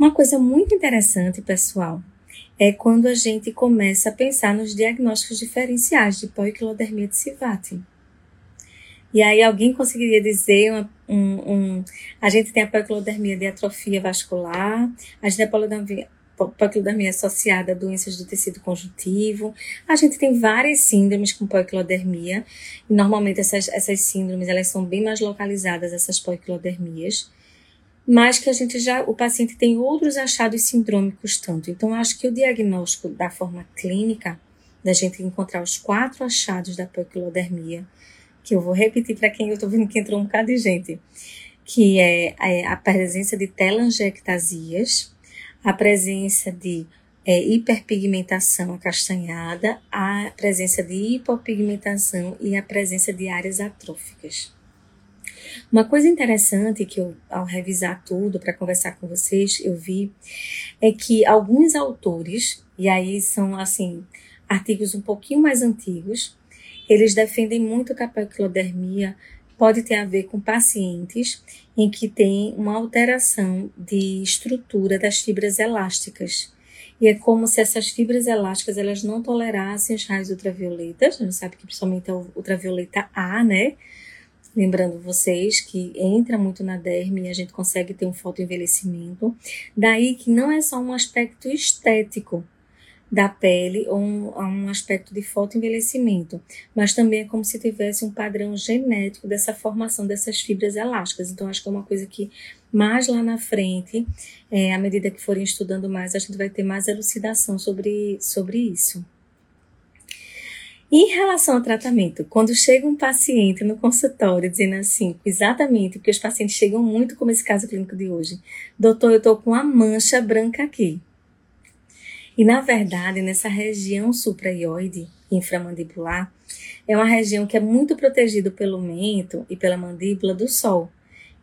Uma coisa muito interessante, pessoal, é quando a gente começa a pensar nos diagnósticos diferenciais de poiquilodermia de Sivati. E aí alguém conseguiria dizer uma, um, um, a gente tem a poiquilodermia de atrofia vascular, a gente tem a poiquilodermia associada a doenças do tecido conjuntivo. A gente tem várias síndromes com poiquilodermia, e normalmente essas, essas síndromes elas são bem mais localizadas, essas poiquilodermias, mas que a gente já, o paciente tem outros achados sindrômicos tanto. Então, acho que o diagnóstico da forma clínica, da gente encontrar os quatro achados da poiquilodermia, que eu vou repetir para quem eu estou vendo que entrou um bocado de gente, que é, é a presença de telangiectasias, a presença de é, hiperpigmentação acastanhada, a presença de hipopigmentação e a presença de áreas atróficas. Uma coisa interessante que eu, ao revisar tudo para conversar com vocês, eu vi é que alguns autores, e aí são assim artigos um pouquinho mais antigos, eles defendem muito que a paquilodermia pode ter a ver com pacientes em que tem uma alteração de estrutura das fibras elásticas. E é como se essas fibras elásticas elas não tolerassem os raios ultravioletas. A gente sabe que principalmente o ultravioleta A, né? Lembrando vocês que entra muito na derme e a gente consegue ter um fotoenvelhecimento. Daí que não é só um aspecto estético, da pele ou um, um aspecto de fotoenvelhecimento, mas também é como se tivesse um padrão genético dessa formação dessas fibras elásticas. Então, acho que é uma coisa que mais lá na frente, é, à medida que forem estudando mais, a gente vai ter mais elucidação sobre, sobre isso. Em relação ao tratamento, quando chega um paciente no consultório dizendo assim, exatamente, porque os pacientes chegam muito como esse caso clínico de hoje, doutor, eu estou com uma mancha branca aqui. E na verdade, nessa região supraioide inframandibular, é uma região que é muito protegida pelo mento e pela mandíbula do sol.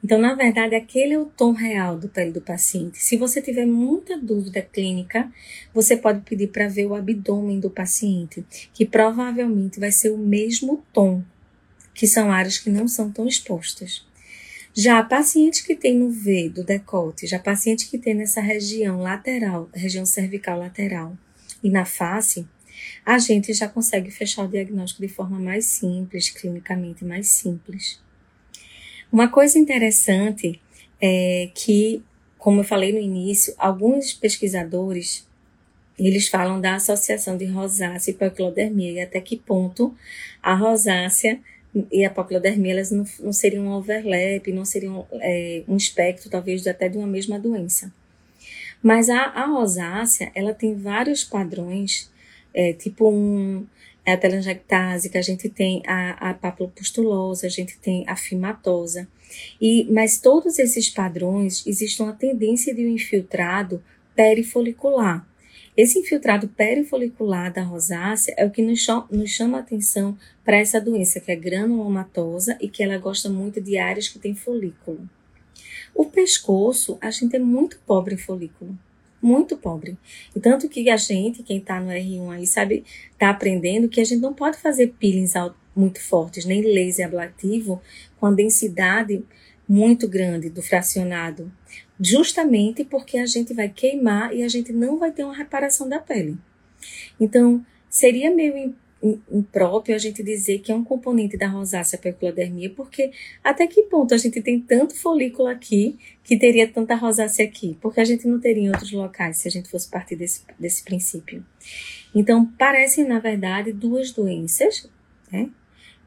Então, na verdade, aquele é o tom real do pele do paciente. Se você tiver muita dúvida clínica, você pode pedir para ver o abdômen do paciente, que provavelmente vai ser o mesmo tom, que são áreas que não são tão expostas. Já paciente que tem no V do decote, já paciente que tem nessa região lateral, região cervical lateral e na face, a gente já consegue fechar o diagnóstico de forma mais simples, clinicamente mais simples. Uma coisa interessante é que, como eu falei no início, alguns pesquisadores eles falam da associação de rosácea e poiquilodermia e até que ponto a rosácea e a papilodermia elas não, não seriam um overlap, não seriam é, um espectro, talvez, até de uma mesma doença. Mas a, a rosácea, ela tem vários padrões, é, tipo um, é a telangiectase, a gente tem a, a papilopustulosa, a gente tem a fimatosa. E, mas todos esses padrões, existe uma tendência de um infiltrado perifolicular. Esse infiltrado perifolicular da rosácea é o que nos, nos chama a atenção para essa doença, que é granulomatosa e que ela gosta muito de áreas que têm folículo. O pescoço, a gente é muito pobre em folículo. Muito pobre. E tanto que a gente, quem está no R1 aí, sabe, está aprendendo que a gente não pode fazer peelings muito fortes, nem laser ablativo com a densidade muito grande do fracionado, justamente porque a gente vai queimar e a gente não vai ter uma reparação da pele. Então, seria meio impróprio a gente dizer que é um componente da rosácea perculodermia, porque até que ponto a gente tem tanto folículo aqui que teria tanta rosácea aqui? Porque a gente não teria em outros locais se a gente fosse partir desse, desse princípio. Então, parecem, na verdade, duas doenças, né?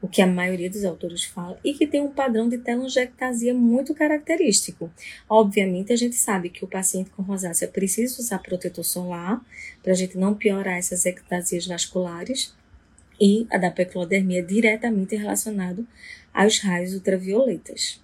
o que a maioria dos autores fala, e que tem um padrão de telangiectasia muito característico. Obviamente, a gente sabe que o paciente com rosácea precisa usar protetor solar para a gente não piorar essas ectasias vasculares, e a da peculodermia é diretamente relacionado aos raios ultravioletas.